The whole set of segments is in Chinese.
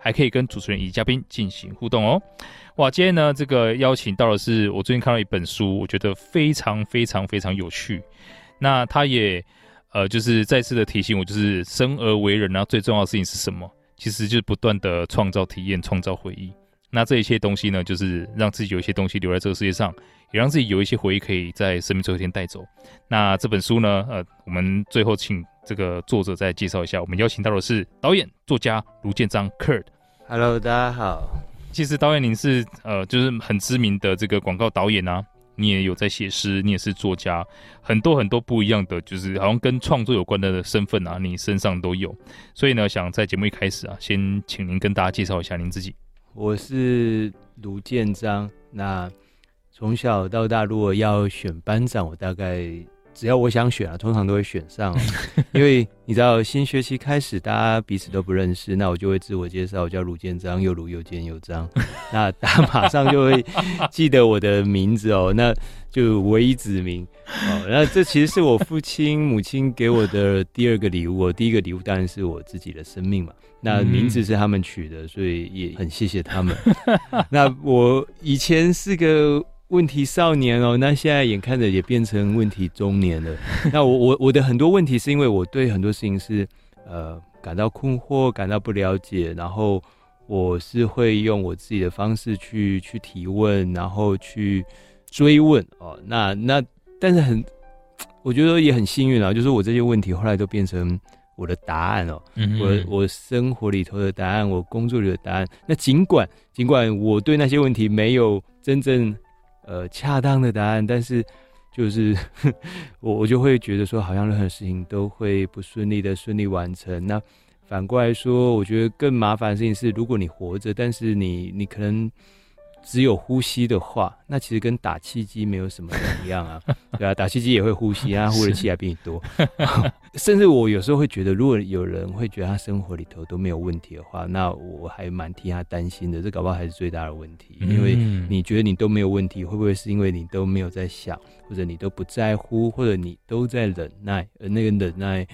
还可以跟主持人以及嘉宾进行互动哦。哇，今天呢，这个邀请到的是我最近看到一本书，我觉得非常非常非常有趣。那他也呃，就是再次的提醒我，就是生而为人，呢最重要的事情是什么？其实就是不断的创造体验，创造回忆。那这一切东西呢，就是让自己有一些东西留在这个世界上，也让自己有一些回忆可以在生命最后一天带走。那这本书呢，呃，我们最后请。这个作者再介绍一下，我们邀请到的是导演、作家卢建章 Kurt。Hello，大家好。其实导演您是呃，就是很知名的这个广告导演啊，你也有在写诗，你也是作家，很多很多不一样的，就是好像跟创作有关的身份啊，你身上都有。所以呢，想在节目一开始啊，先请您跟大家介绍一下您自己。我是卢建章。那从小到大，如果要选班长，我大概。只要我想选啊，通常都会选上，因为你知道新学期开始，大家彼此都不认识，那我就会自我介绍，我叫卢建章，又卢又建又章，那大家马上就会记得我的名字哦，那就唯一指名哦。那这其实是我父亲母亲给我的第二个礼物，我第一个礼物当然是我自己的生命嘛。那名字是他们取的，所以也很谢谢他们。那我以前是个。问题少年哦，那现在眼看着也变成问题中年了。那我我我的很多问题是因为我对很多事情是呃感到困惑，感到不了解，然后我是会用我自己的方式去去提问，然后去追问哦。那那但是很，我觉得也很幸运啊，就是我这些问题后来都变成我的答案哦。嗯，我我生活里头的答案，我工作里的答案。那尽管尽管我对那些问题没有真正。呃，恰当的答案，但是就是 我我就会觉得说，好像任何事情都会不顺利的顺利完成。那反过来说，我觉得更麻烦的事情是，如果你活着，但是你你可能。只有呼吸的话，那其实跟打气机没有什么两样啊，对啊，打气机也会呼吸啊，呼的气还比你多。甚至我有时候会觉得，如果有人会觉得他生活里头都没有问题的话，那我还蛮替他担心的。这搞不好还是最大的问题，因为你觉得你都没有问题，会不会是因为你都没有在想，或者你都不在乎，或者你都在忍耐？而那个忍耐，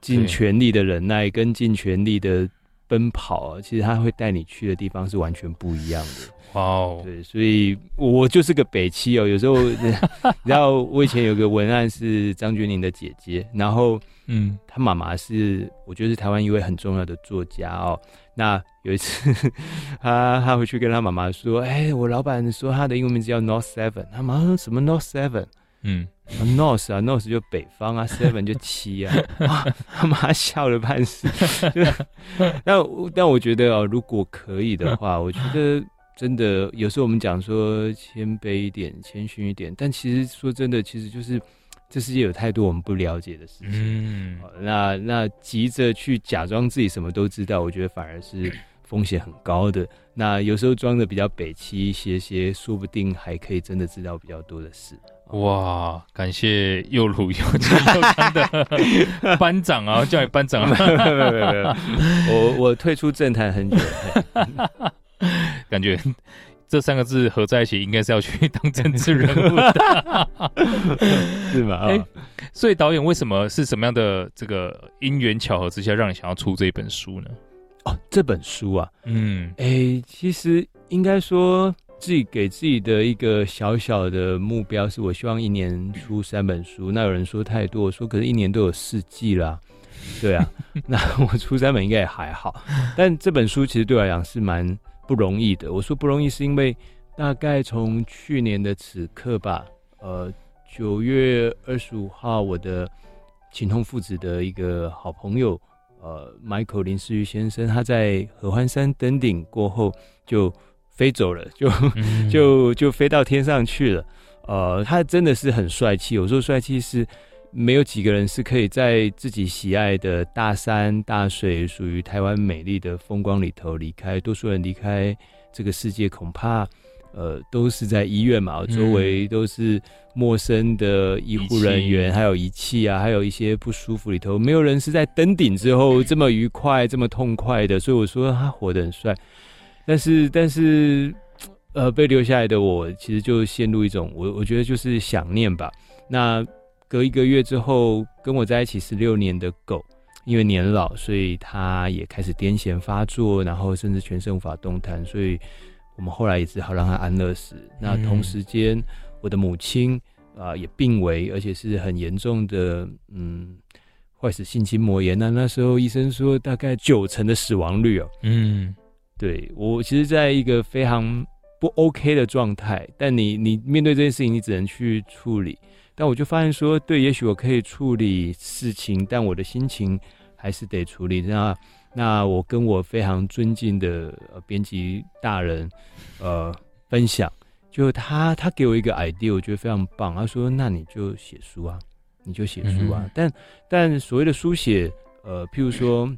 尽全力的忍耐跟尽全力的奔跑啊，其实他会带你去的地方是完全不一样的。哦，Wow. 对，所以我就是个北七哦。有时候，你知道，我以前有个文案是张钧甯的姐姐，然后，嗯，她妈妈是我觉得是台湾一位很重要的作家哦。那有一次，他他回去跟他妈妈说：“哎、欸，我老板说他的英文名字叫 North Seven。”他妈妈说什么 North Seven？嗯，North 啊，North 就北方啊，Seven 就七啊。哇，他妈笑了半死。但但我觉得哦，如果可以的话，我觉得。真的，有时候我们讲说谦卑一点、谦逊一点，但其实说真的，其实就是这世界有太多我们不了解的事情。嗯，那那急着去假装自己什么都知道，我觉得反而是风险很高的。那有时候装的比较北七一些些，说不定还可以真的知道比较多的事。哇，感谢又鲁又金又彰的班长啊，叫你班长啊！我我退出政坛很久。感觉这三个字合在一起，应该是要去当政治人物的，是吗？哎、欸，所以导演为什么是什么样的这个因缘巧合之下，让你想要出这一本书呢？哦，这本书啊，嗯，哎、欸，其实应该说自己给自己的一个小小的目标，是我希望一年出三本书。那有人说太多，我说可是一年都有四季啦，对啊，那我出三本应该也还好。但这本书其实对我来讲是蛮。不容易的。我说不容易，是因为大概从去年的此刻吧，呃，九月二十五号，我的情同父子的一个好朋友，呃，Michael 林思玉先生，他在合欢山登顶过后就飞走了，就、嗯、就就飞到天上去了。呃，他真的是很帅气。有时候帅气是没有几个人是可以在自己喜爱的大山大水、属于台湾美丽的风光里头离开。多数人离开这个世界，恐怕呃都是在医院嘛，周围都是陌生的医护人员，还有仪器啊，还有一些不舒服里头，没有人是在登顶之后这么愉快、这么痛快的。所以我说他活得很帅，但是但是呃被留下来的我，其实就陷入一种我我觉得就是想念吧。那。隔一个月之后，跟我在一起十六年的狗，因为年老，所以它也开始癫痫发作，然后甚至全身无法动弹，所以我们后来也只好让他安乐死。那同时间，我的母亲啊、呃、也病危，而且是很严重的，嗯，坏死性筋膜炎。那那时候医生说大概九成的死亡率哦。嗯，对，我其实在一个非常不 OK 的状态，但你你面对这件事情，你只能去处理。但我就发现说，对，也许我可以处理事情，但我的心情还是得处理。那那我跟我非常尊敬的编辑大人，呃，分享，就他他给我一个 idea，我觉得非常棒。他说：“那你就写书啊，你就写书啊。嗯”但但所谓的书写，呃，譬如说，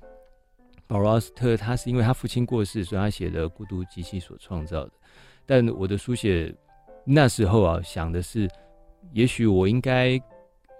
保罗奥斯特，他是因为他父亲过世，所以他写的《孤独及其》所创造的。但我的书写那时候啊，想的是。也许我应该，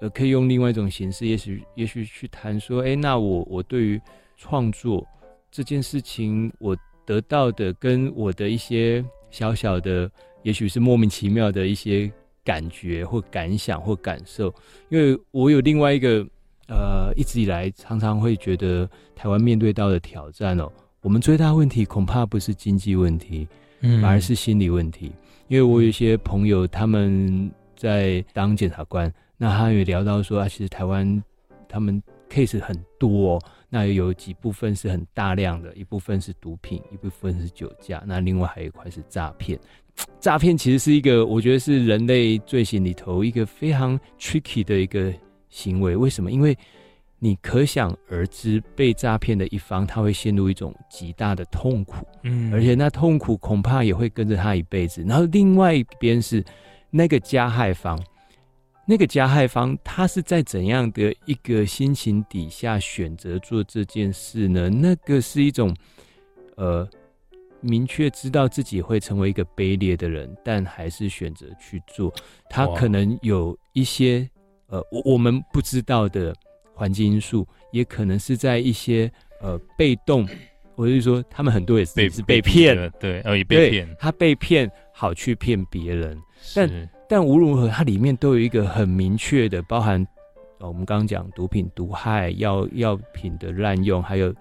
呃，可以用另外一种形式，也许，也许去谈说，哎、欸，那我，我对于创作这件事情，我得到的跟我的一些小小的，也许是莫名其妙的一些感觉或感想或感受，因为我有另外一个，呃，一直以来常常会觉得台湾面对到的挑战哦，我们最大问题恐怕不是经济问题，嗯，反而是心理问题，因为我有一些朋友他们。在当检察官，那他也聊到说啊，其实台湾他们 case 很多，哦，那有几部分是很大量的，一部分是毒品，一部分是酒驾，那另外还有一块是诈骗。诈骗其实是一个，我觉得是人类罪行里头一个非常 tricky 的一个行为。为什么？因为你可想而知，被诈骗的一方他会陷入一种极大的痛苦，嗯，而且那痛苦恐怕也会跟着他一辈子。然后另外一边是。那个加害方，那个加害方，他是在怎样的一个心情底下选择做这件事呢？那个是一种，呃，明确知道自己会成为一个卑劣的人，但还是选择去做。他可能有一些，呃，我我们不知道的环境因素，也可能是在一些呃被动，或者是说他们很多也是被是被骗，对，呃，也被骗，他被骗好去骗别人。但但无论如何，它里面都有一个很明确的，包含我们刚刚讲毒品毒害、药药品的滥用，还有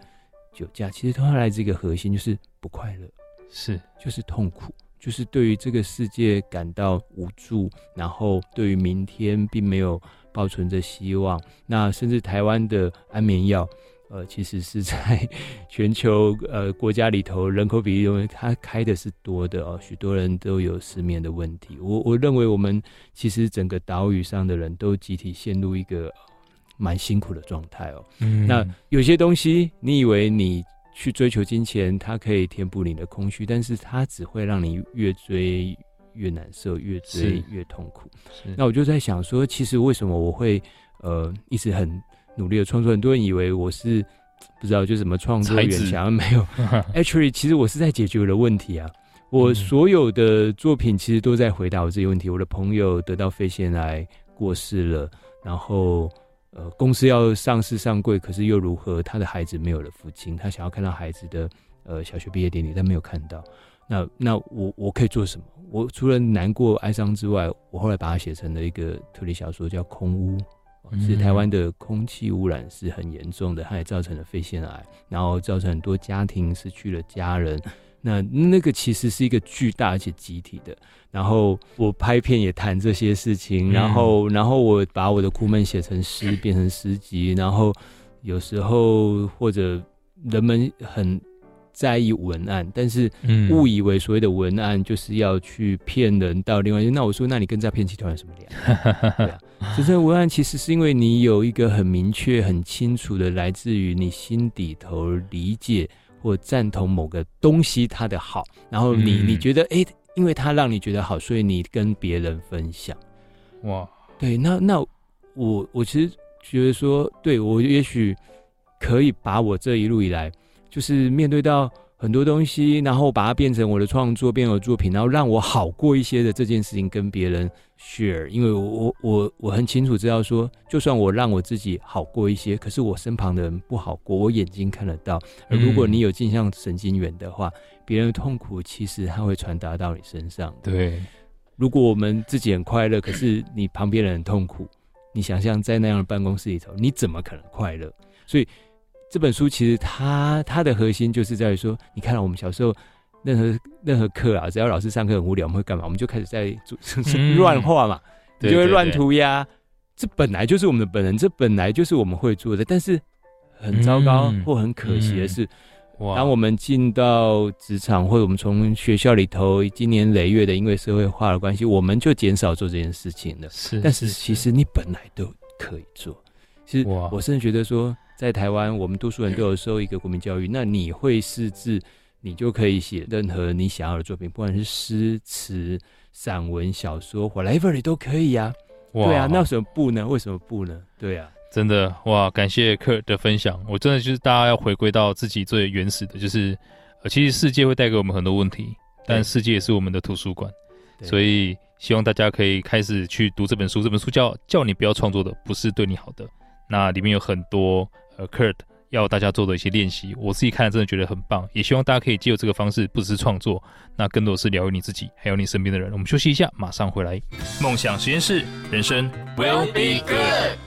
酒驾，其实都来自一个核心，就是不快乐，是就是痛苦，就是对于这个世界感到无助，然后对于明天并没有抱存着希望。那甚至台湾的安眠药。呃，其实是在 全球呃国家里头，人口比例，因为它开的是多的哦，许多人都有失眠的问题。我我认为我们其实整个岛屿上的人都集体陷入一个蛮辛苦的状态哦。嗯，那有些东西，你以为你去追求金钱，它可以填补你的空虚，但是它只会让你越追越难受，越追越痛苦。那我就在想说，其实为什么我会呃一直很。努力的创作，很多人以为我是 不知道就怎么创作远强，没有。Actually，其实我是在解决我的问题啊。我所有的作品其实都在回答我这些问题。我的朋友得到肺腺癌过世了，然后呃，公司要上市上柜，可是又如何？他的孩子没有了父亲，他想要看到孩子的呃小学毕业典礼，但没有看到。那那我我可以做什么？我除了难过哀伤之外，我后来把它写成了一个推理小说，叫《空屋》。是台湾的空气污染是很严重的，它也造成了肺腺癌，然后造成很多家庭失去了家人。那那个其实是一个巨大而且集体的。然后我拍片也谈这些事情，然后然后我把我的苦闷写成诗，变成诗集。然后有时候或者人们很在意文案，但是误以为所谓的文案就是要去骗人到另外。那我说，那你跟诈骗集团有什么两样？对啊。这些文案其实是因为你有一个很明确、很清楚的来自于你心底头理解或赞同某个东西它的好，然后你你觉得哎，因为它让你觉得好，所以你跟别人分享。哇，对，那那我我其实觉得说，对我也许可以把我这一路以来，就是面对到。很多东西，然后把它变成我的创作，变成我的作品，然后让我好过一些的这件事情跟别人 share，因为我我我很清楚知道说，就算我让我自己好过一些，可是我身旁的人不好过，我眼睛看得到。而如果你有镜像神经元的话，别人的痛苦其实它会传达到你身上。对，如果我们自己很快乐，可是你旁边人很痛苦，你想象在那样的办公室里头，你怎么可能快乐？所以。这本书其实它它的核心就是在于说，你看到我们小时候任何任何课啊，只要老师上课很无聊，我们会干嘛？我们就开始在 乱画嘛，嗯、就会乱涂鸦。这本来就是我们的本能，这本来就是我们会做的。但是很糟糕或很可惜的是，当我们进到职场，或者我们从学校里头经年累月的因为社会化的关系，我们就减少做这件事情了。是，但是其实你本来都可以做。其实我甚至觉得说。在台湾，我们多数人都有受一个国民教育。那你会识字，你就可以写任何你想要的作品，不管是诗词、散文、小说，whatever 你都可以呀、啊。哇对啊，那为什么不呢？为什么不呢？对啊，真的哇！感谢 Kurt 的分享。我真的就是大家要回归到自己最原始的，就是呃，其实世界会带给我们很多问题，但世界也是我们的图书馆。所以希望大家可以开始去读这本书。这本书叫《叫你不要创作的不是对你好的》，那里面有很多。呃，Kurt 要大家做的一些练习，我自己看了真的觉得很棒，也希望大家可以借由这个方式，不只是创作，那更多的是疗愈你自己，还有你身边的人。我们休息一下，马上回来。梦想实验室，人生 will be good。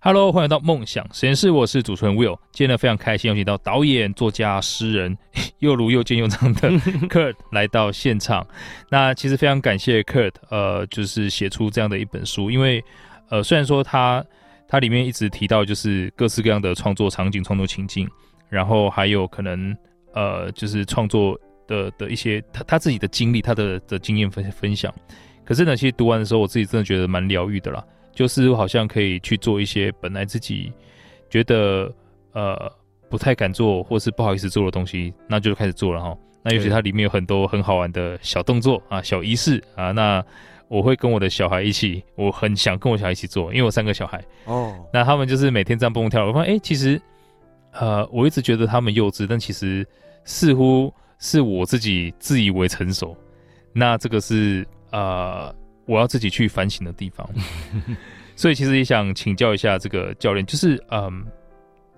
Hello，欢迎到梦想实验室，我是主持人 Will。今天呢，非常开心邀请到导演、作家、诗人，又儒又健又长的 Kurt 来到现场。那其实非常感谢 Kurt，呃，就是写出这样的一本书，因为呃，虽然说他。它里面一直提到，就是各式各样的创作场景、创作情境，然后还有可能，呃，就是创作的的一些他他自己的经历、他的的经验分分享。可是呢，其实读完的时候，我自己真的觉得蛮疗愈的啦，就是好像可以去做一些本来自己觉得呃不太敢做或是不好意思做的东西，那就开始做了哈。那尤其它里面有很多很好玩的小动作啊、小仪式啊，那。我会跟我的小孩一起，我很想跟我小孩一起做，因为我三个小孩哦，那他们就是每天这样蹦蹦跳。我发现，哎，其实，呃，我一直觉得他们幼稚，但其实似乎是我自己自以为成熟。那这个是呃，我要自己去反省的地方。所以，其实也想请教一下这个教练，就是嗯、呃，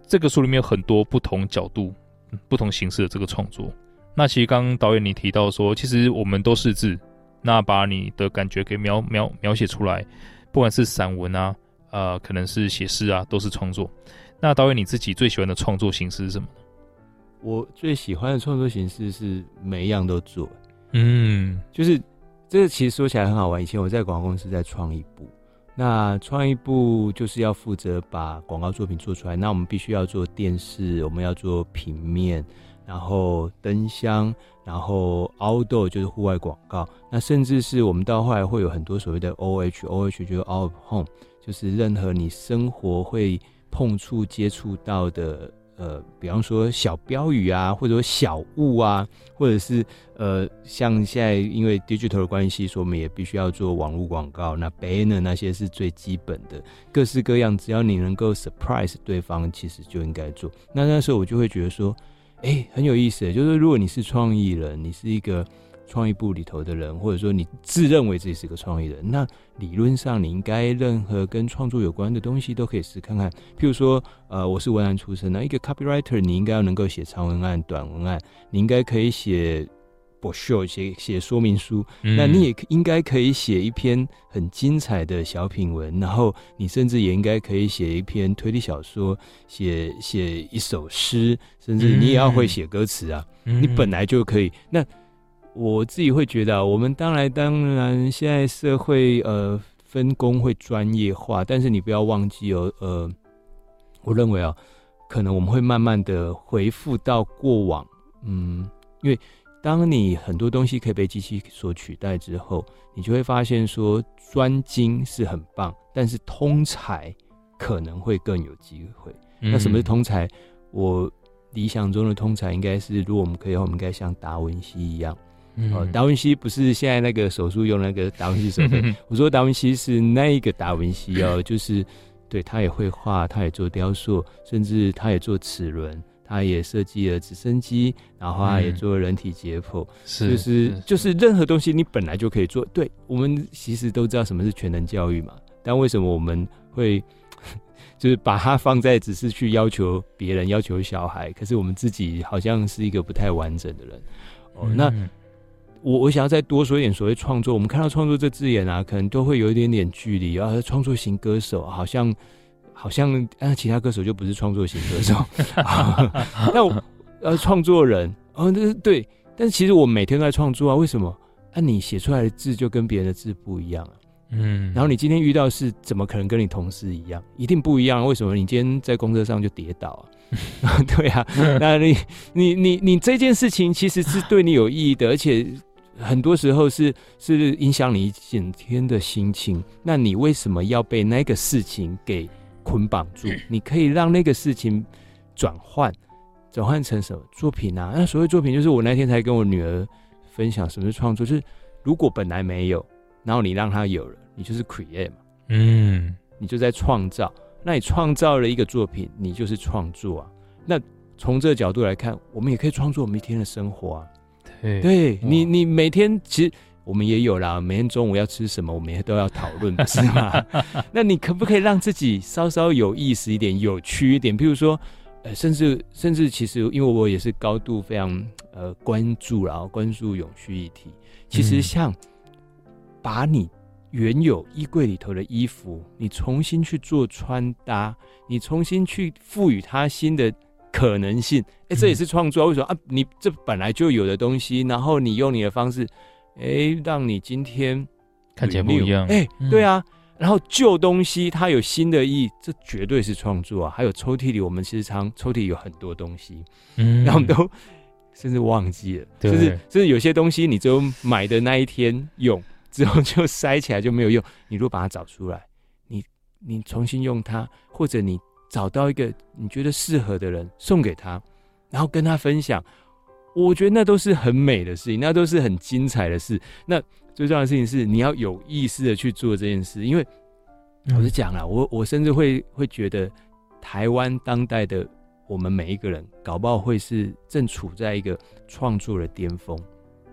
这个书里面有很多不同角度、不同形式的这个创作。那其实刚刚导演你提到说，其实我们都是字。那把你的感觉给描描描写出来，不管是散文啊，呃，可能是写诗啊，都是创作。那导演你自己最喜欢的创作形式是什么？我最喜欢的创作形式是每一样都做。嗯，就是这个其实说起来很好玩。以前我在广告公司在创意部，那创意部就是要负责把广告作品做出来。那我们必须要做电视，我们要做平面。然后灯箱，然后 outdoor 就是户外广告，那甚至是我们到后来会有很多所谓的 OH，OH 就是 out of home，就是任何你生活会碰触接触到的，呃，比方说小标语啊，或者说小物啊，或者是呃，像现在因为 digital 的关系，所以我们也必须要做网络广告，那 banner 那些是最基本的，各式各样，只要你能够 surprise 对方，其实就应该做。那那时候我就会觉得说。哎、很有意思，就是如果你是创意人，你是一个创意部里头的人，或者说你自认为自己是个创意人，那理论上你应该任何跟创作有关的东西都可以试看看。譬如说，呃，我是文案出身那，一个 copywriter，你应该要能够写长文案、短文案，你应该可以写。不需要写写说明书，嗯、那你也应该可以写一篇很精彩的小品文，然后你甚至也应该可以写一篇推理小说，写写一首诗，甚至你也要会写歌词啊，嗯、你本来就可以。那我自己会觉得，啊我们当然当然现在社会呃分工会专业化，但是你不要忘记哦，呃，我认为啊，可能我们会慢慢的回复到过往，嗯，因为。当你很多东西可以被机器所取代之后，你就会发现说，专精是很棒，但是通才可能会更有机会。嗯、那什么是通才？我理想中的通才应该是，如果我们可以，我们应该像达文西一样，嗯、哦，达文西不是现在那个手术用那个达文西手术，我说达文西是那一个达文西哦，就是对他也会画，他也做雕塑，甚至他也做齿轮，他也设计了直升机，然后他也做了人体解剖，是、嗯，就是就是任何东西你本来就可以做。对，我们其实都知道什么是全能教育嘛，但为什么我们会？就是把它放在只是去要求别人、要求小孩，可是我们自己好像是一个不太完整的人。哦，那我我想要再多说一点所谓创作。我们看到创作这字眼啊，可能都会有一点点距离啊。创作型歌手好像好像，啊，其他歌手就不是创作型歌手。那我呃，创作人哦，那对，但是其实我每天都在创作啊。为什么？那，啊，你写出来的字就跟别人的字不一样啊？嗯，然后你今天遇到的事，怎么可能跟你同事一样？一定不一样。为什么？你今天在公车上就跌倒啊？对啊，那你你你你这件事情其实是对你有意义的，而且很多时候是是影响你一整天的心情。那你为什么要被那个事情给捆绑住？你可以让那个事情转换，转换成什么作品啊？那所谓作品，就是我那天才跟我女儿分享什么是创作，就是如果本来没有。然后你让它有了，你就是 create 嘛，嗯，你就在创造。那你创造了一个作品，你就是创作啊。那从这个角度来看，我们也可以创作我们一天的生活啊。对，对你，你每天其实我们也有啦。每天中午要吃什么，我们也都要讨论，不是吗？那你可不可以让自己稍稍有意思一点、有趣一点？譬如说，呃，甚至甚至，其实因为我也是高度非常呃关注，然后关注永续议题。其实像。嗯把你原有衣柜里头的衣服，你重新去做穿搭，你重新去赋予它新的可能性，哎、欸，这也是创作。为什么啊？你这本来就有的东西，然后你用你的方式，哎、欸，让你今天看起来不一样。哎、欸，对啊。然后旧东西它有新的意义，这绝对是创作啊。还有抽屉里，我们其实常抽屉里有很多东西，嗯，然后我们都甚至忘记了，就是就是有些东西，你只有买的那一天用。之后就塞起来就没有用。你如果把它找出来，你你重新用它，或者你找到一个你觉得适合的人送给他，然后跟他分享，我觉得那都是很美的事情，那都是很精彩的事。那最重要的事情是你要有意识的去做这件事，因为我是讲了，我我甚至会会觉得台湾当代的我们每一个人，搞不好会是正处在一个创作的巅峰。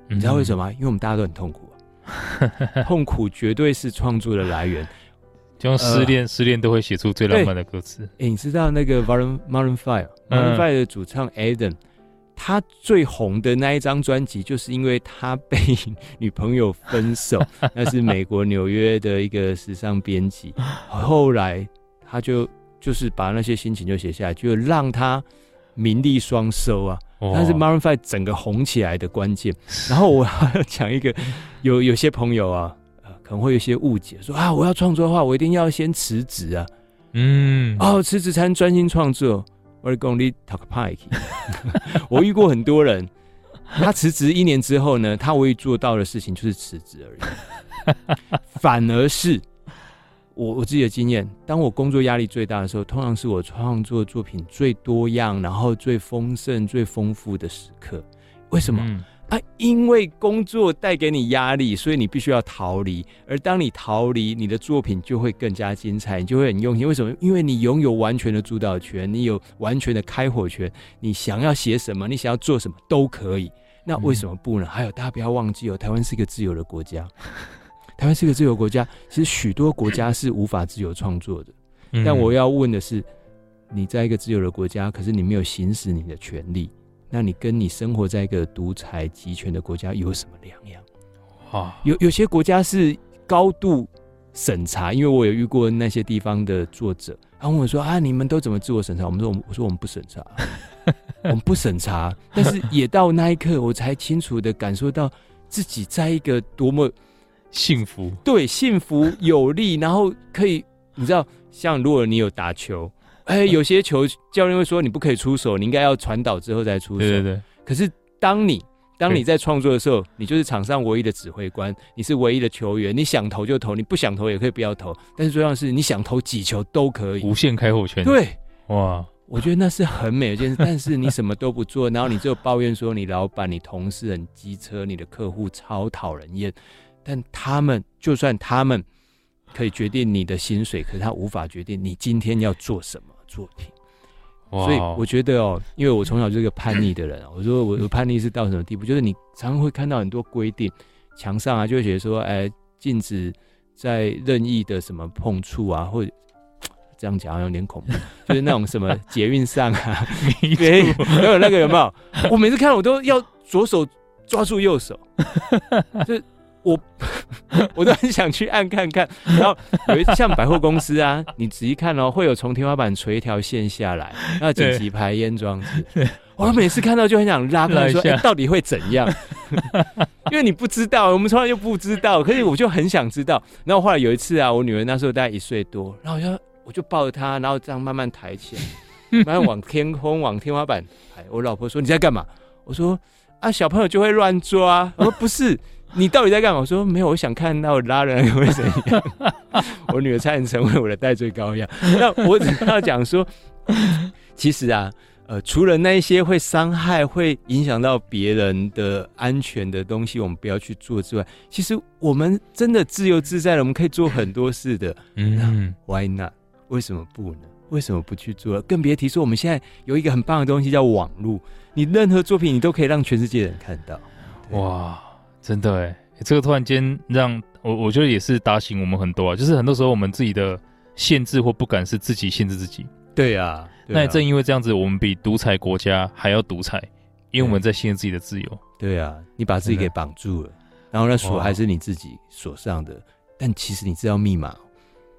你知道为什么吗？因为我们大家都很痛苦。痛苦绝对是创作的来源，就像失恋，呃、失恋都会写出最浪漫的歌词。哎、欸，你知道那个 Maroon Maroon Five Maroon Five 的主唱 Adam，、嗯、他最红的那一张专辑，就是因为他被 女朋友分手，那是美国纽约的一个时尚编辑。后来他就就是把那些心情就写下来，就让他名利双收啊。但是 Maroon Five 整个红起来的关键，然后我还要讲一个，有有些朋友啊，呃，可能会有些误解，说啊，我要创作的话，我一定要先辞职啊，嗯，哦，辞职才能专心创作。我遇过很多人，他辞职一年之后呢，他唯一做到的事情就是辞职而已，反而是。我我自己的经验，当我工作压力最大的时候，通常是我创作作品最多样，然后最丰盛、最丰富的时刻。为什么？啊，因为工作带给你压力，所以你必须要逃离。而当你逃离，你的作品就会更加精彩，你就会很用心。为什么？因为你拥有完全的主导权，你有完全的开火权，你想要写什么，你想要做什么都可以。那为什么不呢？嗯、还有，大家不要忘记哦，台湾是一个自由的国家。台湾是一个自由国家，其实许多国家是无法自由创作的。但我要问的是，你在一个自由的国家，可是你没有行使你的权利，那你跟你生活在一个独裁集权的国家有什么两样？啊，有有些国家是高度审查，因为我有遇过那些地方的作者，他问我说啊，你们都怎么自我审查？我们说，我说我们不审查，我们不审查。但是也到那一刻，我才清楚的感受到自己在一个多么。幸福，对，幸福有利，然后可以，你知道，像如果你有打球，哎，有些球教练会说你不可以出手，你应该要传导之后再出手。对对对。可是当你当你在创作的时候，你就是场上唯一的指挥官，你是唯一的球员，你想投就投，你不想投也可以不要投。但是重要的是，你想投几球都可以，无限开火权。对，哇，我觉得那是很美的一件事。但是你什么都不做，然后你就抱怨说你老板、你同事很机车，你的客户超讨人厌。但他们就算他们可以决定你的薪水，可是他无法决定你今天要做什么作品。所以我觉得哦，因为我从小就是个叛逆的人，我说我我叛逆是到什么地步？就是你常常会看到很多规定，墙上啊就会写说，哎，禁止在任意的什么碰触啊，或者这样讲好像有点恐怖，就是那种什么捷运上啊，没有那个有没有？我每次看到我都要左手抓住右手，就。我 我都很想去按看看，然后有一次像百货公司啊，你仔细看哦，会有从天花板垂一条线下来，那紧急排烟装置。我每次看到就很想拉开说，哎，到底会怎样？因为你不知道，我们从来就不知道，可是我就很想知道。然后后来有一次啊，我女儿那时候大概一岁多，然后我就我就抱着她，然后这样慢慢抬起来，慢慢往天空、往天花板抬。我老婆说，你在干嘛？我说啊，小朋友就会乱抓。我说不是。你到底在干嘛？我说没有，我想看到拉人会怎样。我女儿差点成为我的代罪羔羊。那我只要讲说，其实啊，呃，除了那一些会伤害、会影响到别人的安全的东西，我们不要去做之外，其实我们真的自由自在了，我们可以做很多事的。嗯，Why not？为什么不呢？为什么不去做？更别提说，我们现在有一个很棒的东西叫网络，你任何作品你都可以让全世界人看到。哇！真的哎，这个突然间让我，我觉得也是打醒我们很多啊。就是很多时候我们自己的限制或不敢是自己限制自己。对啊，对啊，那也正因为这样子，我们比独裁国家还要独裁，因为我们在限制自己的自由。对啊，你把自己给绑住了，然后那锁还是你自己锁上的。但其实你知道密码，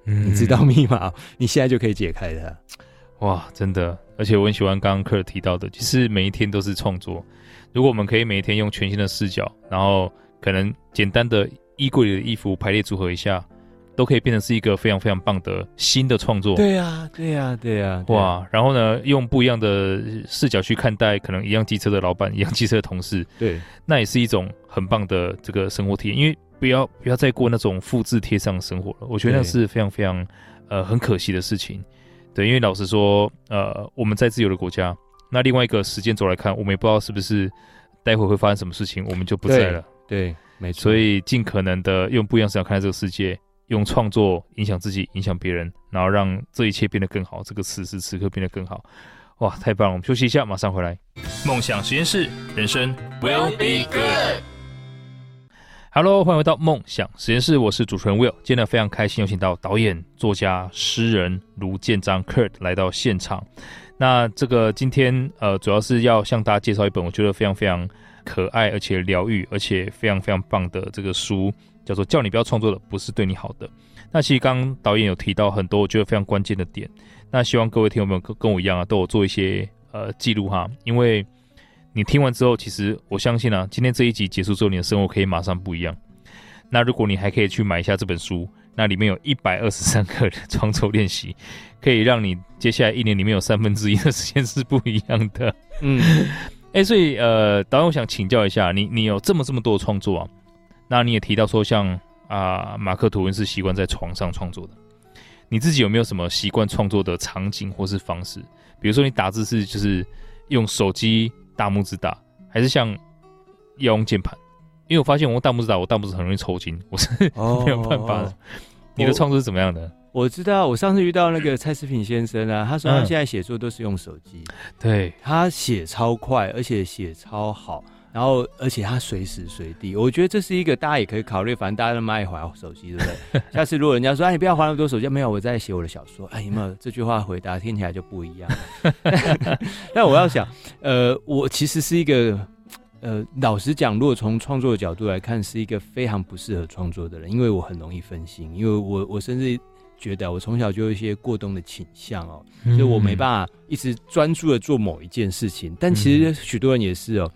嗯，你知道密码，你现在就可以解开它。哇，真的！而且我很喜欢刚刚克尔提到的，其实每一天都是创作。如果我们可以每天用全新的视角，然后可能简单的衣柜里的衣服排列组合一下，都可以变成是一个非常非常棒的新的创作。对呀，对呀，对呀，哇！然后呢，用不一样的视角去看待可能一样机车的老板、一样机车的同事，对，那也是一种很棒的这个生活体验。因为不要不要再过那种复制贴上的生活了，我觉得那是非常非常呃很可惜的事情。对，因为老实说，呃，我们在自由的国家。那另外一个时间轴来看，我们也不知道是不是待会会发生什么事情，我们就不在了。对，对没错。所以尽可能的用不一样视角看待这个世界，用创作影响自己，影响别人，然后让这一切变得更好。这个此时此刻变得更好，哇，太棒了！我们休息一下，马上回来。梦想实验室，人生 will be good。Hello，欢迎回到梦想实验室，我是主持人 Will。今天非常开心，有请到导演、作家、诗人卢建章 Kurt 来到现场。那这个今天呃，主要是要向大家介绍一本我觉得非常非常可爱，而且疗愈，而且非常非常棒的这个书，叫做《叫你不要创作的不是对你好的》。那其实刚导演有提到很多我觉得非常关键的点，那希望各位听友们跟跟我一样啊，都有做一些呃记录哈，因为你听完之后，其实我相信啊，今天这一集结束之后，你的生活可以马上不一样。那如果你还可以去买一下这本书。那里面有一百二十三个创作练习，可以让你接下来一年里面有三分之一的时间是不一样的。嗯，哎、欸，所以呃，导演，我想请教一下你，你有这么这么多的创作啊？那你也提到说像，像啊，马克吐温是习惯在床上创作的，你自己有没有什么习惯创作的场景或是方式？比如说你打字是就是用手机大拇指打，还是像要用键盘？因为我发现我用大拇指打，我大拇指很容易抽筋，我是 没有办法的。哦你的创作是怎么样的？我知道，我上次遇到那个蔡思品先生啊，他说他现在写作都是用手机，嗯，对，他写超快，而且写超好，然后而且他随时随地，我觉得这是一个大家也可以考虑，反正大家都爱滑手机，对不对？下次如果人家说哎，你不要滑那么多手机，没有，我在写我的小说，哎，有没有这句话回答听起来就不一样。但我要想，呃，我其实是一个。呃，老实讲，如果从创作的角度来看，是一个非常不适合创作的人，因为我很容易分心，因为我我甚至觉得我从小就有一些过冬的倾向哦，所以我没办法一直专注的做某一件事情。但其实许多人也是哦，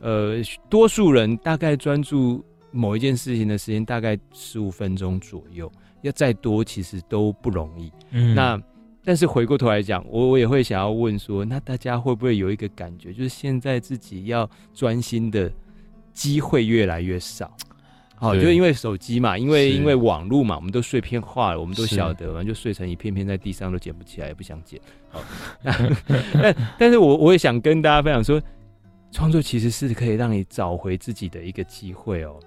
呃，多数人大概专注某一件事情的时间大概十五分钟左右，要再多其实都不容易。嗯，那。但是回过头来讲，我我也会想要问说，那大家会不会有一个感觉，就是现在自己要专心的机会越来越少？好，就因为手机嘛，因为因为网络嘛，我们都碎片化了，我们都晓得，完就碎成一片片在地上都捡不起来，也不想捡。好，但但是我我也想跟大家分享说，创作其实是可以让你找回自己的一个机会哦。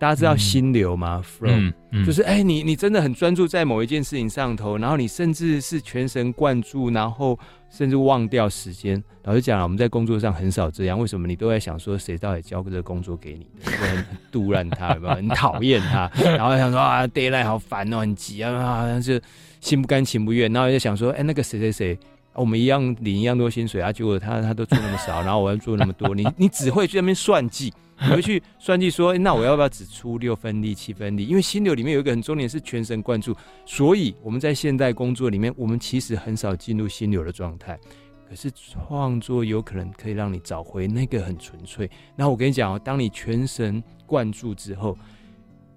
大家知道心流吗？Flow，、嗯嗯、就是哎、欸，你你真的很专注在某一件事情上头，然后你甚至是全神贯注，然后甚至忘掉时间。老实讲了，我们在工作上很少这样。为什么？你都在想说谁到底交个这个工作给你的？很很杜烂他，有没有？很讨厌他，然后想说啊，deadline 好烦哦，很急啊，好像是心不甘情不愿。然后就想说，哎、欸，那个谁谁谁，我们一样领一样多薪水啊，结果他他都做那么少，然后我要做那么多，你你只会去那边算计。回去算计说，那我要不要只出六分力、七分力？因为心流里面有一个很重点是全神贯注，所以我们在现代工作里面，我们其实很少进入心流的状态。可是创作有可能可以让你找回那个很纯粹。那我跟你讲哦，当你全神贯注之后，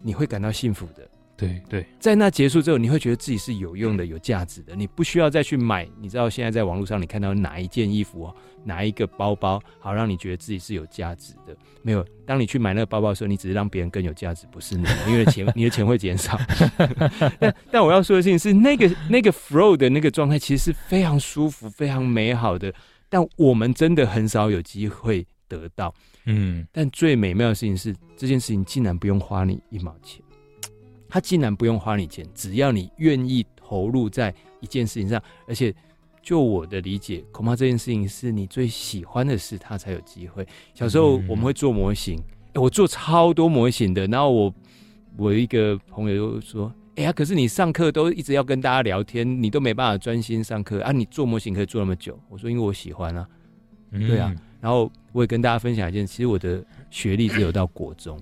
你会感到幸福的。对对，在那结束之后，你会觉得自己是有用的、有价值的。你不需要再去买。你知道现在在网络上，你看到哪一件衣服哦，哪一个包包，好让你觉得自己是有价值的？没有。当你去买那个包包的时候，你只是让别人更有价值，不是你，因为钱，你的钱会减少。但但我要说的事情是，那个那个 flow 的那个状态，其实是非常舒服、非常美好的。但我们真的很少有机会得到。嗯。但最美妙的事情是，这件事情竟然不用花你一毛钱。他竟然不用花你钱，只要你愿意投入在一件事情上，而且就我的理解，恐怕这件事情是你最喜欢的事，他才有机会。小时候我们会做模型，嗯欸、我做超多模型的，然后我我一个朋友就说：“哎、欸、呀，可是你上课都一直要跟大家聊天，你都没办法专心上课啊！你做模型可以做那么久？”我说：“因为我喜欢啊。嗯”对啊，然后我也跟大家分享一件，其实我的学历只有到国中。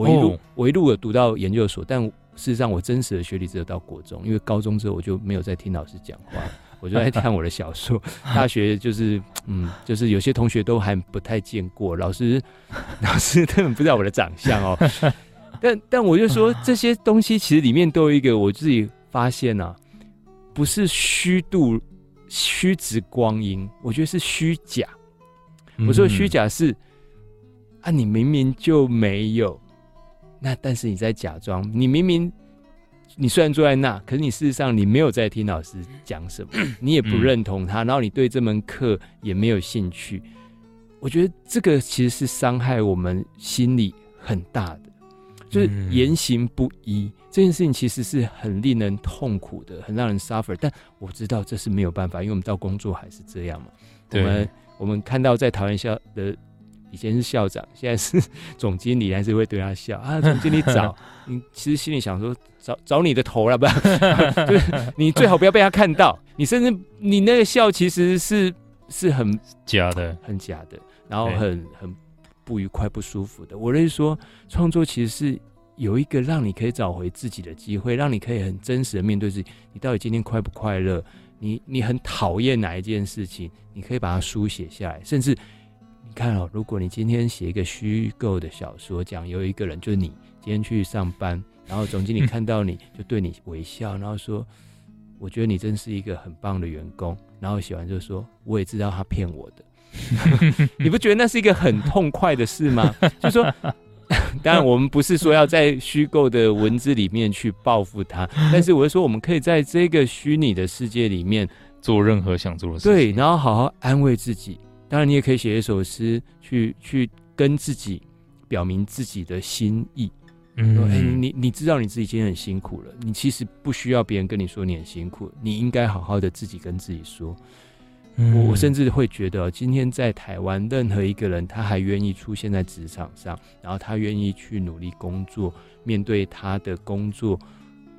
我一路、哦、我一路有读到研究所，但事实上我真实的学历只有到国中，因为高中之后我就没有再听老师讲话，我就在 看我的小说。大学就是嗯，就是有些同学都还不太见过老师，老师根本不知道我的长相哦。但但我就说 这些东西其实里面都有一个我自己发现啊，不是虚度虚掷光阴，我觉得是虚假。我说虚假是啊，你明明就没有。那但是你在假装，你明明你虽然坐在那，可是你事实上你没有在听老师讲什么，你也不认同他，然后你对这门课也没有兴趣。我觉得这个其实是伤害我们心理很大的，就是言行不一这件事情，其实是很令人痛苦的，很让人 suffer。但我知道这是没有办法，因为我们到工作还是这样嘛。我们我们看到在桃园校的。以前是校长，现在是 总经理，还是会对他笑啊？总经理 找你，其实心里想说找找你的头了，不 然就是你最好不要被他看到。你甚至你那个笑其实是是很假的，很假的，然后很很不愉快、不舒服的。我认为说，创作其实是有一个让你可以找回自己的机会，让你可以很真实的面对自己。你到底今天快不快乐？你你很讨厌哪一件事情？你可以把它书写下来，甚至。你看哦，如果你今天写一个虚构的小说，讲有一个人就是你，今天去上班，然后总经理看到你就对你微笑，然后说：“我觉得你真是一个很棒的员工。”然后写完就说：“我也知道他骗我的。”你不觉得那是一个很痛快的事吗？就说，当然我们不是说要在虚构的文字里面去报复他，但是我是说，我们可以在这个虚拟的世界里面做任何想做的事情，对，然后好好安慰自己。当然，你也可以写一首诗，去去跟自己表明自己的心意。嗯，说，欸，你你知道你自己今天很辛苦了，你其实不需要别人跟你说你很辛苦，你应该好好的自己跟自己说。嗯，我我甚至会觉得，今天在台湾，任何一个人他还愿意出现在职场上，然后他愿意去努力工作，面对他的工作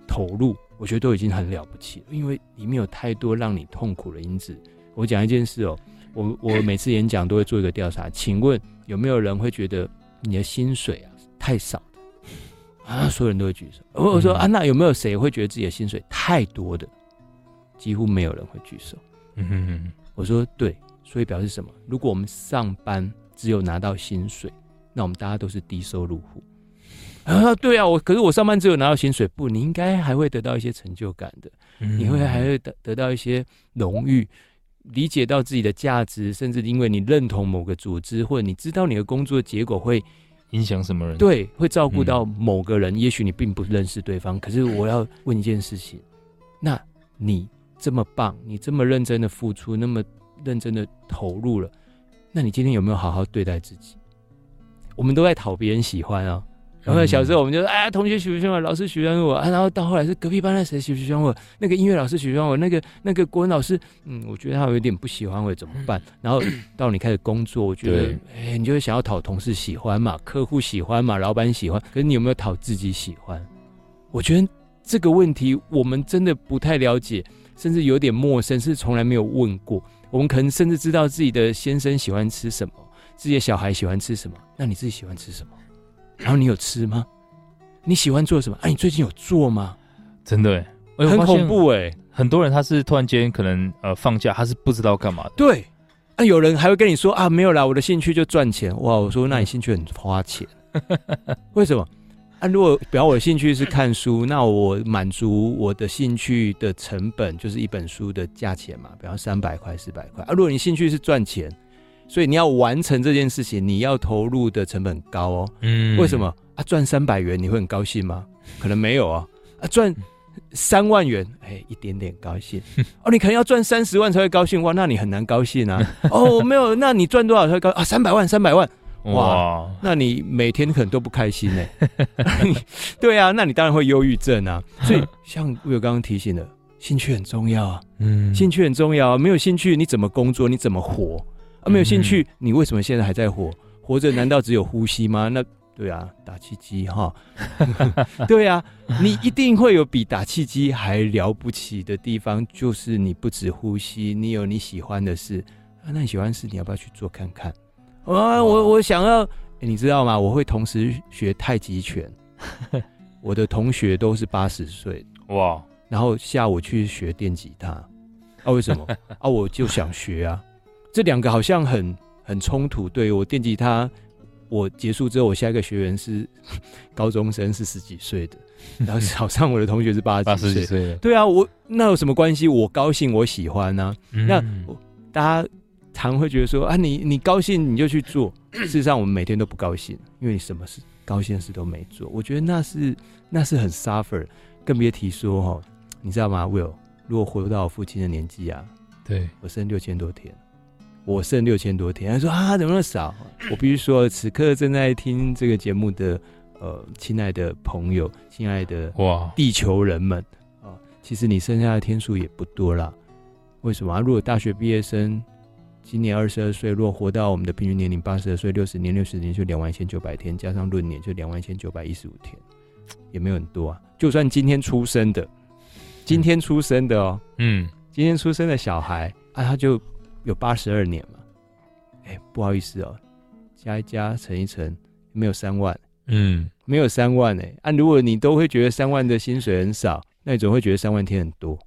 投入，我觉得都已经很了不起了，因为里面有太多让你痛苦的因子。我讲一件事哦。我我每次演讲都会做一个调查，请问有没有人会觉得你的薪水啊太少的啊？所有人都会举手。我说啊，那有没有谁会觉得自己的薪水太多的？几乎没有人会举手。嗯哼哼。我说对，所以表示什么？如果我们上班只有拿到薪水，那我们大家都是低收入户啊？对啊，我可是我上班只有拿到薪水，不，你应该还会得到一些成就感的，你会还会得得到一些荣誉。理解到自己的价值，甚至因为你认同某个组织，或者你知道你的工作结果会影响什么人？对，会照顾到某个人。嗯、也许你并不认识对方，可是我要问一件事情：那你这么棒，你这么认真的付出，那么认真的投入了，那你今天有没有好好对待自己？我们都在讨别人喜欢啊。然后小时候我们就说，哎呀，同学喜不喜欢我，老师喜欢我啊。然后到后来是隔壁班的谁喜不喜欢我，那个音乐老师喜欢我，那个那个国文老师，嗯，我觉得他有点不喜欢我，怎么办？然后到你开始工作，我觉得，哎，你就会想要讨同事喜欢嘛，客户喜欢嘛，老板喜欢。可是你有没有讨自己喜欢？我觉得这个问题我们真的不太了解，甚至有点陌生，是从来没有问过。我们可能甚至知道自己的先生喜欢吃什么，自己的小孩喜欢吃什么，那你自己喜欢吃什么？然后你有吃吗？你喜欢做什么？哎、啊，你最近有做吗？真的，很恐怖哎！很多人他是突然间可能呃放假，他是不知道干嘛的。对，啊，有人还会跟你说啊，没有啦，我的兴趣就赚钱。哇，我说那你兴趣很花钱，为什么？啊，如果比方我的兴趣是看书，那我满足我的兴趣的成本就是一本书的价钱嘛，比方三百块、四百块。啊，如果你兴趣是赚钱。所以你要完成这件事情，你要投入的成本高哦。嗯，为什么啊？赚三百元你会很高兴吗？可能没有啊。啊，赚三万元，哎，一点点高兴。哦，你可能要赚三十万才会高兴哇，那你很难高兴啊。哦，没有，那你赚多少才会高啊？三百万，三百万，哇，哇那你每天可能都不开心呢。对啊，那你当然会忧郁症啊。所以像我有刚刚提醒的，兴趣很重要啊。嗯，兴趣很重要啊。没有兴趣你怎么工作？你怎么活？啊，没有兴趣，你为什么现在还在活？活着难道只有呼吸吗？那对啊，打气机哈，对啊，你一定会有比打气机还了不起的地方，就是你不止呼吸，你有你喜欢的事啊。那你喜欢的事，你要不要去做看看？啊，我我想要，欸，你知道吗？我会同时学太极拳，我的同学都是八十岁哇，然后下午去学电吉他啊？为什么 啊？我就想学啊。这两个好像很很冲突。对，我电吉他，我结束之后，我下一个学员是 高中生，是十几岁的，然后早上我的同学是八十几岁的。对啊，我那有什么关系？我高兴，我喜欢呢、啊。嗯、那大家常会觉得说啊，你你高兴你就去做。事实上，我们每天都不高兴，因为你什么事高兴的事都没做。我觉得那是那是很 suffer，更别提说哈，你知道吗？Will，如果回到我父亲的年纪啊，对我剩六千多天。我剩六千多天，他说啊，怎么那么少？我必须说，此刻正在听这个节目的呃，亲爱的朋友，亲爱的哇，地球人们啊、呃，其实你剩下的天数也不多了。为什么、啊？如果大学毕业生今年二十二岁，如果活到我们的平均年龄八十二岁，六十年，六十年就两万一千九百天，加上闰年就两万一千九百一十五天，也没有很多啊。就算今天出生的，今天出生的哦，嗯，今天出生的小孩啊，他就。有八十二年嘛？哎、欸，不好意思哦，加一加，乘一乘，没有三万。嗯，没有三万哎。啊，如果你都会觉得三万的薪水很少，那你总会觉得三万天很多。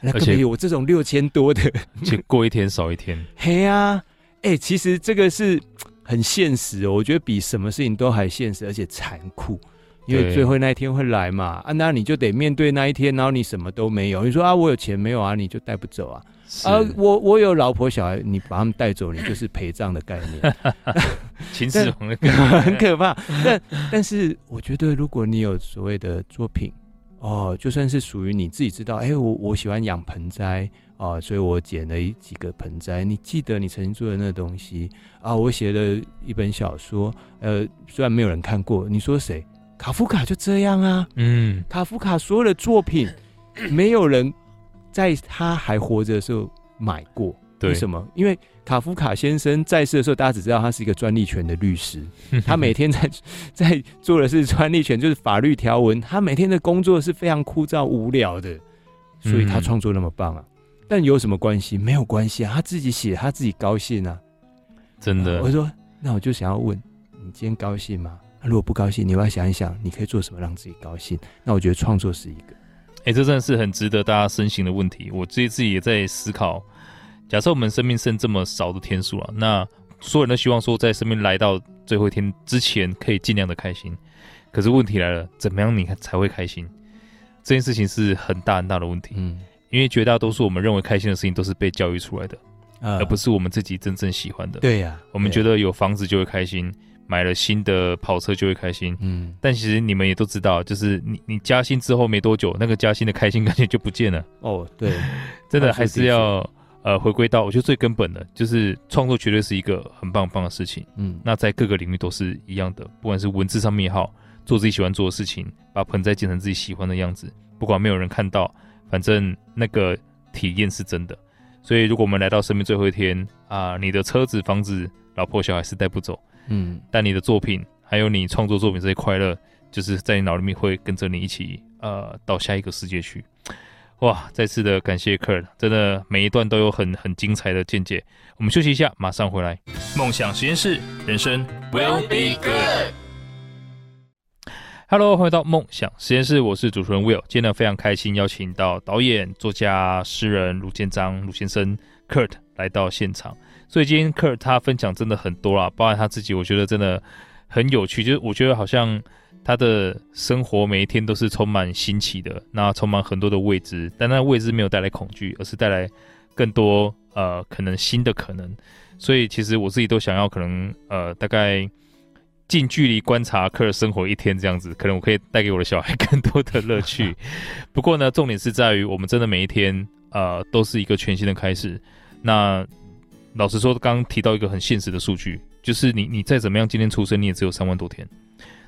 那可以我这种六千多的，就过一天少一天。嘿呀、啊，哎、欸，其实这个是很现实哦。我觉得比什么事情都还现实，而且残酷。因为最后那一天会来嘛。啊，那你就得面对那一天，然后你什么都没有。你说啊，我有钱没有啊？你就带不走啊。是啊，我我有老婆小孩，你把他们带走，你就是陪葬的概念，秦始皇的概念 很可怕。但但是我觉得，如果你有所谓的作品，哦，就算是属于你自己知道，哎、欸，我我喜欢养盆栽啊，所以我捡了一几个盆栽。你记得你曾经做的那东西啊？我写了一本小说，呃，虽然没有人看过，你说谁？卡夫卡就这样啊，嗯，卡夫卡所有的作品，没有人。在他还活着的时候买过，对为什么？因为卡夫卡先生在世的时候，大家只知道他是一个专利权的律师，他每天在在做的是专利权，就是法律条文。他每天的工作是非常枯燥无聊的，所以他创作那么棒啊。嗯、但有什么关系？没有关系啊，他自己写，他自己高兴啊。真的，我说，那我就想要问你，今天高兴吗？如果不高兴，你要想一想，你可以做什么让自己高兴？那我觉得创作是一个。哎、欸，这真的是很值得大家深省的问题。我自己自己也在思考，假设我们生命剩这么少的天数了，那所有人都希望说，在生命来到最后一天之前，可以尽量的开心。可是问题来了，怎么样你才会开心？这件事情是很大很大的问题。嗯，因为绝大多数我们认为开心的事情，都是被教育出来的，呃、而不是我们自己真正喜欢的。对呀、啊，我们觉得有房子就会开心，买了新的跑车就会开心，嗯，但其实你们也都知道，就是你你加薪之后没多久，那个加薪的开心感觉就不见了。哦，对，真的还是要呃回归到我觉得最根本的，就是创作绝对是一个很棒很棒的事情。嗯，那在各个领域都是一样的，不管是文字上面也好，做自己喜欢做的事情，把盆栽剪成自己喜欢的样子，不管没有人看到，反正那个体验是真的。所以如果我们来到生命最后一天啊、呃，你的车子、房子、老婆、小孩是带不走。嗯，但你的作品，还有你创作作品这些快乐，就是在你脑里面会跟着你一起，呃，到下一个世界去。哇，再次的感谢 Kurt，真的每一段都有很很精彩的见解。我们休息一下，马上回来。梦想实验室，人生 will be good。Hello，欢迎到梦想实验室，我是主持人 Will。今天呢，非常开心邀请到导演、作家、诗人卢建章卢先生 Kurt 来到现场。所以今天 Kurt 他分享真的很多啦，包含他自己，我觉得真的很有趣。就是我觉得好像他的生活每一天都是充满新奇的，那充满很多的未知，但那未知没有带来恐惧，而是带来更多呃可能新的可能。所以其实我自己都想要可能呃大概近距离观察 Kurt 生活一天这样子，可能我可以带给我的小孩更多的乐趣。不过呢，重点是在于我们真的每一天呃都是一个全新的开始。那老实说，刚刚提到一个很现实的数据，就是你你再怎么样，今天出生你也只有三万多天。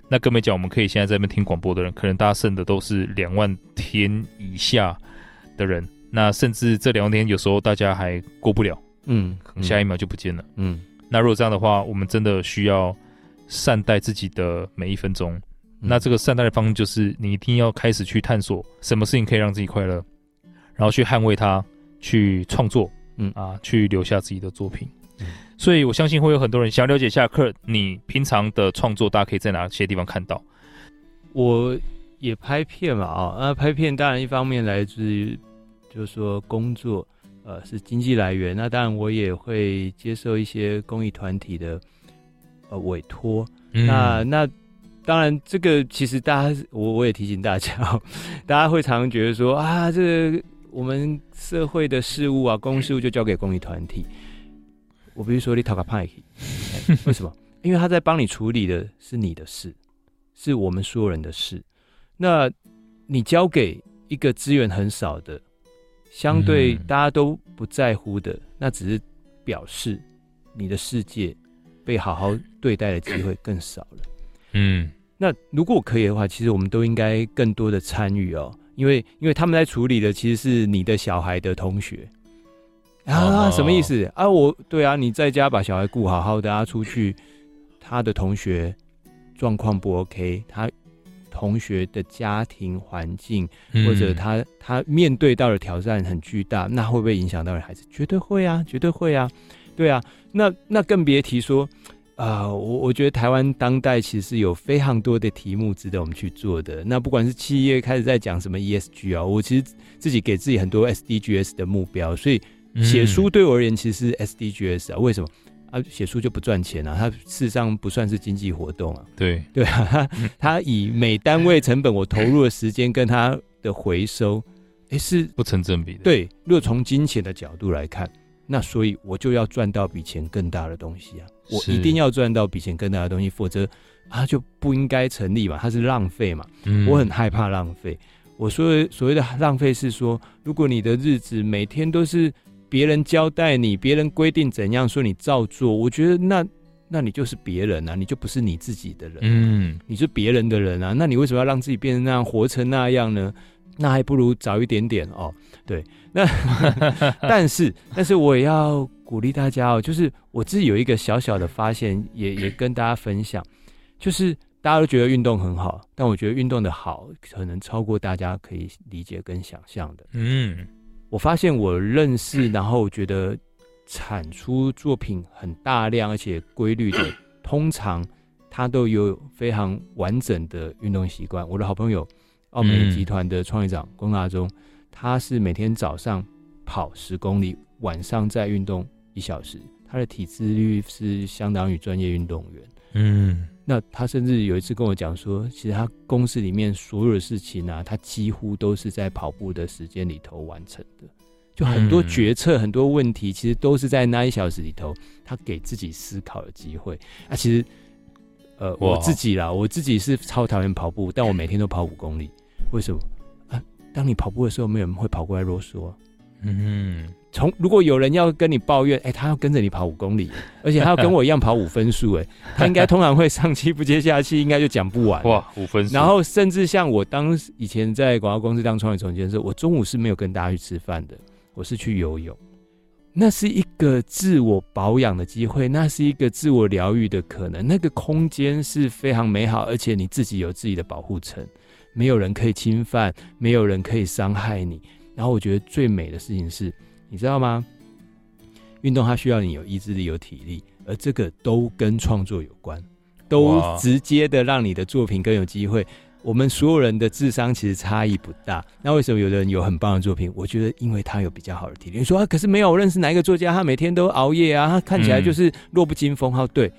那更没讲，我们可以现在在那边听广播的人，可能大家剩的都是两万天以下的人。那甚至这两万天有时候大家还过不了，嗯，下一秒就不见了。嗯，那如果这样的话，我们真的需要善待自己的每一分钟。嗯、那这个善待的方式就是，你一定要开始去探索什么事情可以让自己快乐，然后去捍卫它，去创作。嗯啊，去留下自己的作品，嗯、所以我相信会有很多人想了解一下 Kurt，你平常的创作，大家可以在哪些地方看到？我也拍片嘛，啊，那拍片当然一方面来自于，就是说工作，呃，是经济来源。那当然我也会接受一些公益团体的呃委托。嗯、那那当然这个其实大家，我我也提醒大家，大家会常常觉得说啊，这个。我们社会的事务啊，公共事务就交给公益团体。我比如说你讨个派，为什么？因为他在帮你处理的是你的事，是我们所有人的事。那你交给一个资源很少的，相对大家都不在乎的，那只是表示你的世界被好好对待的机会更少了。嗯，那如果可以的话，其实我们都应该更多的参与哦。因为，因为他们在处理的其实是你的小孩的同学啊，什么意思啊？我对啊，你在家把小孩顾好好的，啊出去，他的同学状况不 OK，他同学的家庭环境或者他他面对到的挑战很巨大，那会不会影响到你孩子？绝对会啊，绝对会啊，对啊，那那更别提说。啊、呃，我我觉得台湾当代其实有非常多的题目值得我们去做的。那不管是企业开始在讲什么 ESG 啊，我其实自己给自己很多 SDGs 的目标，所以写书对我而言其实是 SDGs 啊。为什么啊？写书就不赚钱啊？它事实上不算是经济活动啊。对对啊，它它以每单位成本我投入的时间跟它的回收，哎、欸、是不成正比的。对，如果从金钱的角度来看。那所以我就要赚到比钱更大的东西啊！我一定要赚到比钱更大的东西，否则它就不应该成立嘛，它是浪费嘛。嗯，我很害怕浪费。我说的所谓的浪费是说，如果你的日子每天都是别人交代你，别人规定怎样说你照做，我觉得那那你就是别人啊，你就不是你自己的人。嗯，你是别人的人啊，那你为什么要让自己变成那样，活成那样呢？那还不如早一点点哦。对，那 但是但是我也要鼓励大家哦，就是我自己有一个小小的发现，也也跟大家分享，就是大家都觉得运动很好，但我觉得运动的好可能超过大家可以理解跟想象的。嗯，我发现我认识，然后觉得产出作品很大量而且规律的，通常他都有非常完整的运动习惯。我的好朋友。奥美集团的创业长龚大中，他是每天早上跑十公里，晚上再运动一小时。他的体脂率是相当于专业运动员。嗯，那他甚至有一次跟我讲说，其实他公司里面所有的事情啊，他几乎都是在跑步的时间里头完成的。就很多决策、很多问题，其实都是在那一小时里头，他给自己思考的机会。啊，其实。呃，我自己啦，我自己是超讨厌跑步，但我每天都跑五公里。为什么？啊，当你跑步的时候，没有人会跑过来啰嗦。嗯，从如果有人要跟你抱怨，哎、欸，他要跟着你跑五公里，而且他要跟我一样跑五分数，哎，他应该通常会上气不接下气，应该就讲不完。哇，五分数。然后甚至像我当以前在广告公司当创业总监的时候，我中午是没有跟大家去吃饭的，我是去游泳。那是一个自我保养的机会，那是一个自我疗愈的可能，那个空间是非常美好，而且你自己有自己的保护层，没有人可以侵犯，没有人可以伤害你。然后我觉得最美的事情是，你知道吗？运动它需要你有意志力、有体力，而这个都跟创作有关，都直接的让你的作品更有机会。我们所有人的智商其实差异不大，那为什么有的人有很棒的作品？我觉得因为他有比较好的体力。你说啊，可是没有我认识哪一个作家，他每天都熬夜啊，他看起来就是弱不禁风。哈、嗯，对，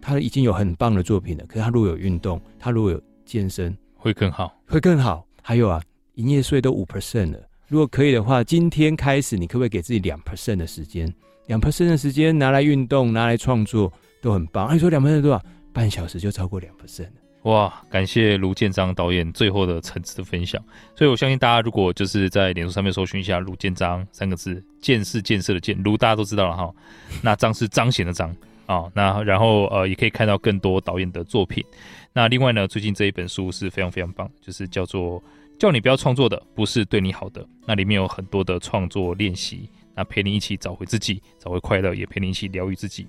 他已经有很棒的作品了。可是他如果有运动，他如果有健身，会更好，会更好。还有啊，营业税都五 percent 了。如果可以的话，今天开始，你可不可以给自己两 percent 的时间？两 percent 的时间拿来运动，拿来创作，都很棒。你说两 percent 多少？半小时就超过两 percent。哇，感谢卢建彰导演最后的层次的分享，所以我相信大家如果就是在脸书上面搜寻一下卢建彰三个字，建是建设的建，卢大家都知道了哈，那彰是彰显的彰啊，那然后呃也可以看到更多导演的作品。那另外呢，最近这一本书是非常非常棒，就是叫做叫你不要创作的不是对你好的，那里面有很多的创作练习，那陪你一起找回自己，找回快乐，也陪你一起疗愈自己。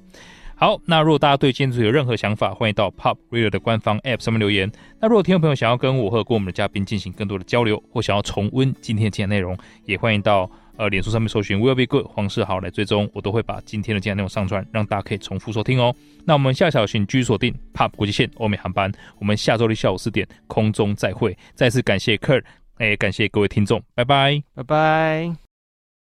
好，那如果大家对今天有任何想法，欢迎到 Pop Radio 的官方 App 上面留言。那如果听众朋友想要跟我和跟我们的嘉宾进行更多的交流，或想要重温今天的节目内容，也欢迎到呃脸书上面搜寻 Will Be Good 黄世豪来追踪，我都会把今天的精彩内容上传，让大家可以重复收听哦。那我们下小请继续锁定 Pop 国际线欧美航班，我们下周六下午四点空中再会。再次感谢 Kurt，哎，感谢各位听众，拜拜，拜拜。